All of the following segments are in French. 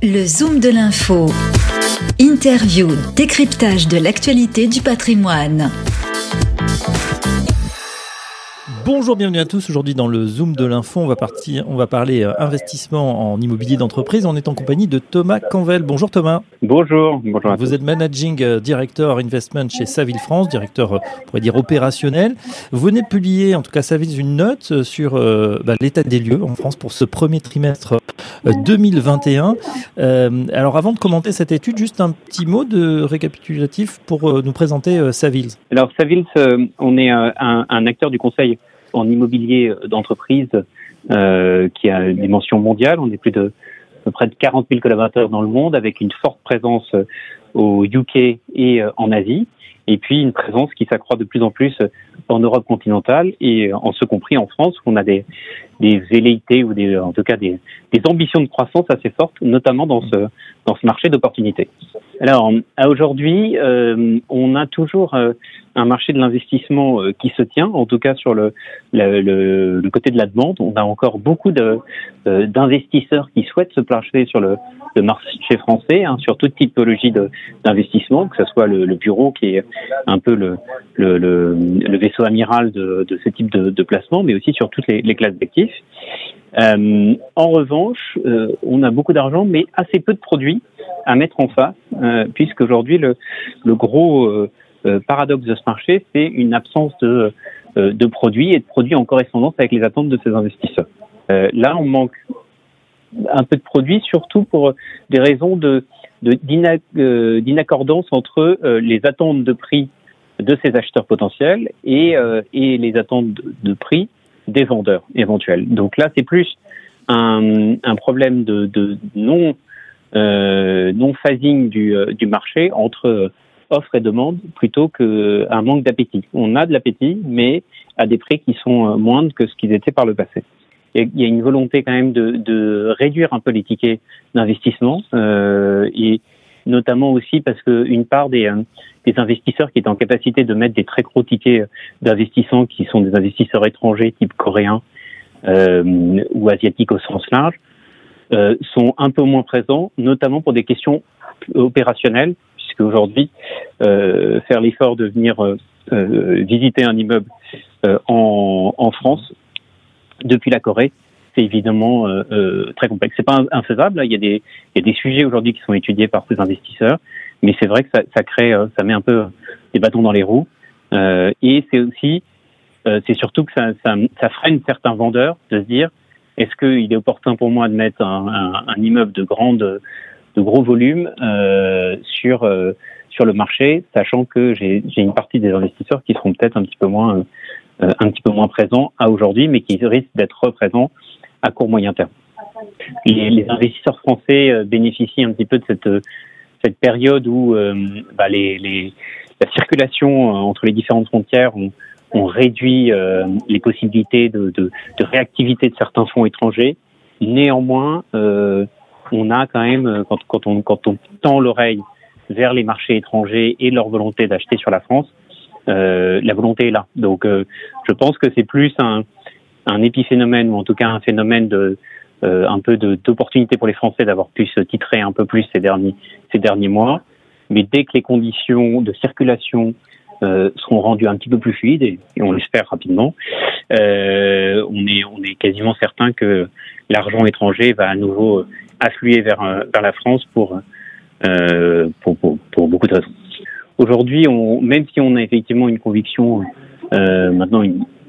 Le Zoom de l'info. Interview, décryptage de l'actualité du patrimoine. Bonjour, bienvenue à tous. Aujourd'hui, dans le Zoom de l'info, on va partir, on va parler euh, investissement en immobilier d'entreprise. On est en compagnie de Thomas Canvel. Bonjour Thomas. Bonjour. Bonjour. Vous êtes managing euh, director investment chez Saville France, directeur, euh, on pourrait dire opérationnel. Vous venez de publier, en tout cas Saville, une note sur bah, l'état des lieux en France pour ce premier trimestre 2021. alors, avant de commenter cette étude, juste un petit mot de récapitulatif pour nous présenter Saville. Alors, Saville, on est un, acteur du conseil en immobilier d'entreprise euh, qui a une dimension mondiale. On est plus de près de 40 000 collaborateurs dans le monde avec une forte présence au UK et euh, en Asie et puis une présence qui s'accroît de plus en plus en Europe continentale et en ce compris en France où on a des, des velléités ou en tout cas des, ambitions de croissance assez fortes, notamment dans ce, marché d'opportunités. Alors, aujourd'hui, euh, on a toujours euh, un marché de l'investissement euh, qui se tient, en tout cas sur le, le, le, côté de la demande. On a encore beaucoup d'investisseurs qui souhaitent se placer sur le, le marché français, hein, sur toute typologie d'investissement, que ce soit le, bureau qui est un peu le, le, vaisseau amiral de, ce type de, de placement, mais aussi sur toutes les, classes d'actifs. Euh, en revanche, euh, on a beaucoup d'argent, mais assez peu de produits à mettre en face, euh, puisqu'aujourd'hui, le, le gros euh, paradoxe de ce marché, c'est une absence de, produits et de produits en correspondance avec les attentes de ces investisseurs. là, on manque un peu de produits, surtout pour des raisons d'inaccordance entre les attentes de prix de ces acheteurs potentiels et, et les attentes de, de prix des vendeurs éventuels. Donc là, c'est plus un, un, problème de, de non euh, non phasing du, euh, du marché entre offre et demande plutôt qu'un manque d'appétit. On a de l'appétit, mais à des prix qui sont euh, moindres que ce qu'ils étaient par le passé. Il y a une volonté quand même de, de réduire un peu les tickets d'investissement euh, et notamment aussi parce qu'une part des, euh, des investisseurs qui étaient en capacité de mettre des très gros tickets d'investissement, qui sont des investisseurs étrangers type coréens euh, ou asiatiques au sens large, euh, sont un peu moins présents, notamment pour des questions opérationnelles, puisque aujourd'hui, euh, faire l'effort de venir euh, euh visiter un immeuble en, France depuis la Corée, évidemment très complexe. C'est pas infaisable. Il y a des, il y a des sujets aujourd'hui qui sont étudiés par ces investisseurs, mais c'est vrai que ça, ça, crée, ça met un peu des bâtons dans les roues. et c'est aussi, c'est surtout que ça, ça, ça freine certains vendeurs de se dire est-ce qu'il est opportun pour moi de mettre un, un, un immeuble de grande, de gros volume euh, sur euh, sur le marché, sachant que j'ai une partie des investisseurs qui seront peut-être un petit peu moins euh, un petit peu moins présents à aujourd'hui, mais qui risquent d'être présents à court moyen terme. Les, investisseurs français euh, bénéficient un petit peu de cette cette période où bah, les, les, la circulation entre les différentes frontières ont, on réduit euh, les possibilités de, réactivité de certains fonds étrangers. Néanmoins, euh, on a quand même, euh, quand, on, tend l'oreille vers les marchés étrangers et leur volonté d'acheter sur la France, euh, la volonté est là. Donc, euh, je pense que c'est plus un, un épiphénomène ou en tout cas un phénomène de un peu d'opportunité pour les Français d'avoir pu se titrer un peu plus ces derniers ces derniers mois. Mais dès que les conditions de circulation euh, seront rendus un petit peu plus fluides et, on l'espère rapidement. Euh, on est on est quasiment certain que l'argent étranger va à nouveau affluer vers euh, vers la France pour euh, pour, pour, beaucoup de raisons. Aujourd'hui, même si on a effectivement une conviction, euh, maintenant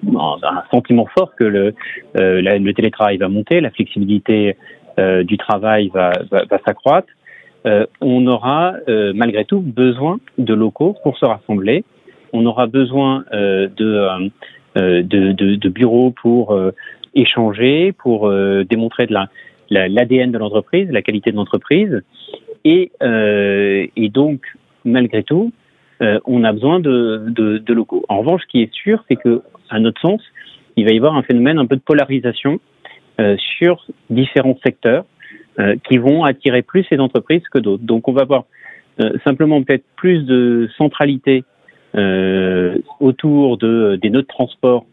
un sentiment fort que le, euh, le télétravail va monter, la flexibilité euh, du travail va, va, va s'accroître, euh, on aura malgré tout besoin de locaux pour se rassembler on aura besoin euh, euh, euh, de, de, de, bureaux pour échanger, pour démontrer de la l'ADN de l'entreprise, la qualité de l'entreprise. Et, et donc, malgré tout, on a besoin de, locaux. En revanche, ce qui est sûr, c'est que, à notre sens, il va y avoir un phénomène un peu de polarisation euh, sur différents secteurs euh, qui vont attirer plus ces entreprises que d'autres. Donc, on va avoir euh, simplement peut-être plus de centralité euh, autour de, des nœuds de transport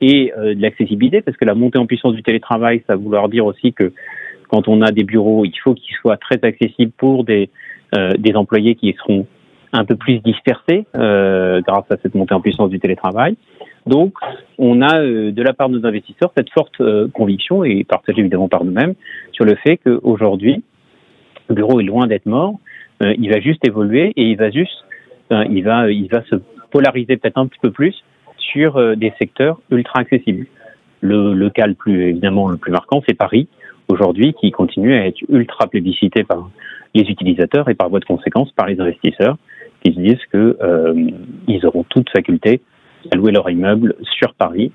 et euh, de l'accessibilité, parce que la montée en puissance du télétravail, ça va vouloir dire aussi que quand on a des bureaux, il faut qu'ils soient très accessibles pour des, des employés qui seront un peu plus dispersés grâce à cette montée en puissance du télétravail. Donc, on a de la part de nos investisseurs cette forte conviction, et partagée évidemment par nous-mêmes, sur le fait qu'aujourd'hui, le bureau est loin d'être mort, il va juste évoluer et il va juste, il va, il va se polariser peut-être un petit peu plus sur euh, des secteurs ultra accessibles. Le, le cas le plus évidemment le plus marquant, c'est Paris aujourd'hui qui continue à être ultra plébiscité par les utilisateurs et par voie de conséquence par les investisseurs qui se disent que euh, ils auront toute faculté à louer leur immeuble sur Paris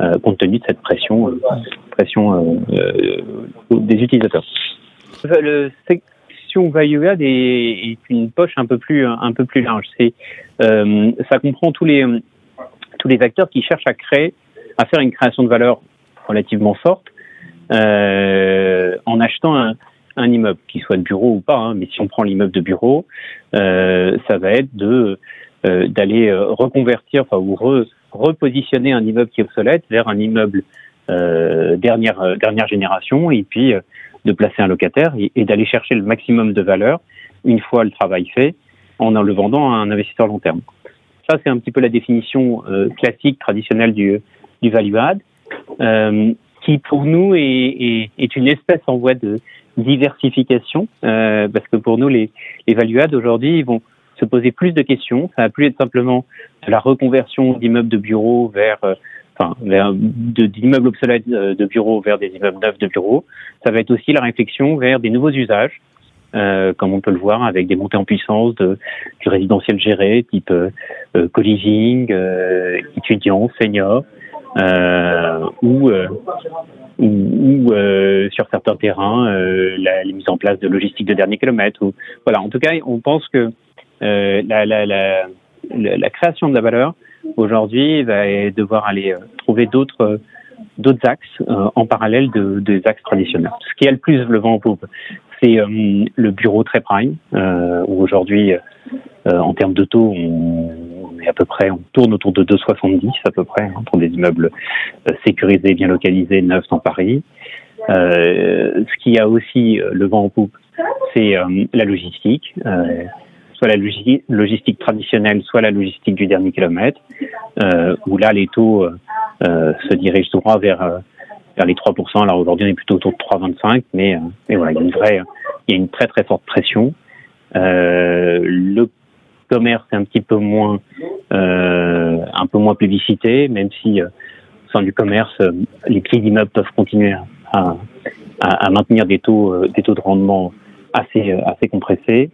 euh, compte tenu de cette pression euh, euh, des utilisateurs. Le section value add est, est, une poche un peu plus large. Ça comprend tous les acteurs qui cherchent à faire une création de valeur relativement forte en achetant un, un, immeuble, qu'il soit de bureau ou pas. Hein, mais si on prend l'immeuble de bureau, euh, ça va être de euh, d'aller euh, reconvertir, enfin ou re, repositionner un immeuble qui est obsolète vers un immeuble dernière dernière génération, et puis de placer un locataire et, d'aller chercher le maximum de valeur une fois le travail fait, en le vendant à un investisseur long terme. Ça, c'est un petit peu la définition classique, traditionnelle du, du value add, qui pour nous est, est, est, une espèce en voie de diversification, euh, parce que pour nous, les, les value add aujourd'hui, ils vont se poser plus de questions. Ça va plus être simplement de la reconversion d'immeubles de bureaux vers, euh, enfin, vers d'immeubles obsolètes de bureaux vers des immeubles neufs de bureaux. Ça va être aussi la réflexion vers des nouveaux usages euh, comme on peut le voir avec des montées en puissance de, du résidentiel géré, type euh, co-living, euh, étudiants, seniors, euh, ou, euh, ou, ou euh, sur certains terrains, la, la, mise en place de logistique de dernier kilomètre. Ou, voilà, en tout cas, on pense que la, la, la, la, création de la valeur aujourd'hui va devoir aller trouver d'autres d'autres axes euh, en parallèle de, des axes traditionnels. Ce qui a le plus le vent en poupe, c'est euh, le bureau très prime, euh, où aujourd'hui, en termes de taux, on, on, est à peu près, on tourne autour de 2,70 à peu près, hein, pour des immeubles sécurisés, bien localisés, neufs dans Paris. ce qui a aussi le vent en poupe, c'est la logistique soit la logistique, traditionnelle, soit la logistique du dernier kilomètre, euh, où là les taux euh, se dirigent droit vers, euh, vers les 3%. Alors aujourd'hui on est plutôt autour de 3,25, mais, euh, mais voilà, il y a une vraie, il y a une très très forte pression. Euh, le commerce est un petit peu moins, un peu moins plébiscité, même si au sein du commerce, les prix d'immeubles peuvent continuer à, à, à, maintenir des taux, des taux de rendement assez, assez compressés.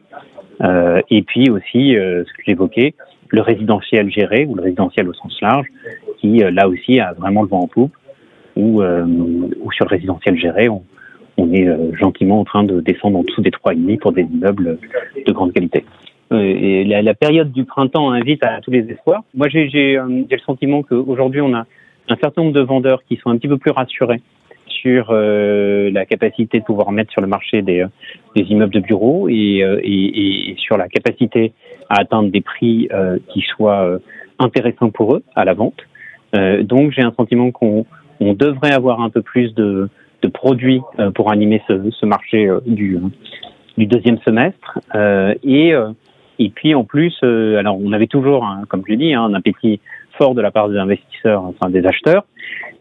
Euh, et puis aussi, euh, ce que j'évoquais, le résidentiel géré ou le résidentiel au sens large, qui euh, là aussi a vraiment le vent en poupe, ou, ou sur le résidentiel géré, on, on est gentiment en train de descendre en dessous des 3,5 pour des immeubles de grande qualité. Et la, période du printemps invite à tous les espoirs. Moi, j'ai le sentiment qu'aujourd'hui, on a un certain nombre de vendeurs qui sont un petit peu plus rassurés sur euh, la capacité de pouvoir mettre sur le marché des, euh, immeubles de bureaux et, euh, sur la capacité à atteindre des prix euh, qui soient euh, intéressants pour eux à la vente. donc j'ai un sentiment qu'on on devrait avoir un peu plus de, produits pour animer ce, ce marché du, du deuxième semestre. et, et puis en plus, alors on avait toujours, hein, comme je l'ai dit, hein, un appétit fort de la part des investisseurs, enfin des acheteurs,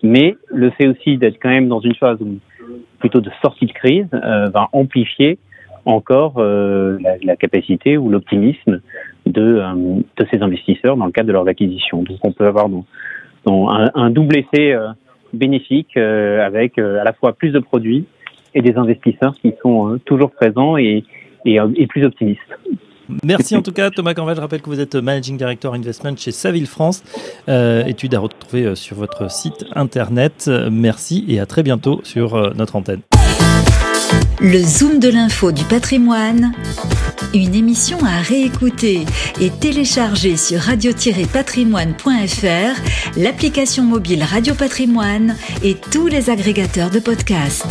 mais le fait aussi d'être quand même dans une phase où, plutôt de sortie de crise euh, va amplifier encore euh, la, la, capacité ou l'optimisme de, euh, de ces investisseurs dans le cadre de leurs acquisitions. Donc on peut avoir donc un, un, double effet euh, bénéfique euh, avec à la fois plus de produits et des investisseurs qui sont toujours présents et, et, et plus optimistes. Merci en tout cas Thomas Canval, je rappelle que vous êtes Managing Director Investment chez Saville France, euh, étude à retrouver euh, sur votre site internet. Merci et à très bientôt sur euh, notre antenne. Le Zoom de l'info du patrimoine, une émission à réécouter et télécharger sur radio-patrimoine.fr, l'application mobile Radio Patrimoine et tous les agrégateurs de podcasts.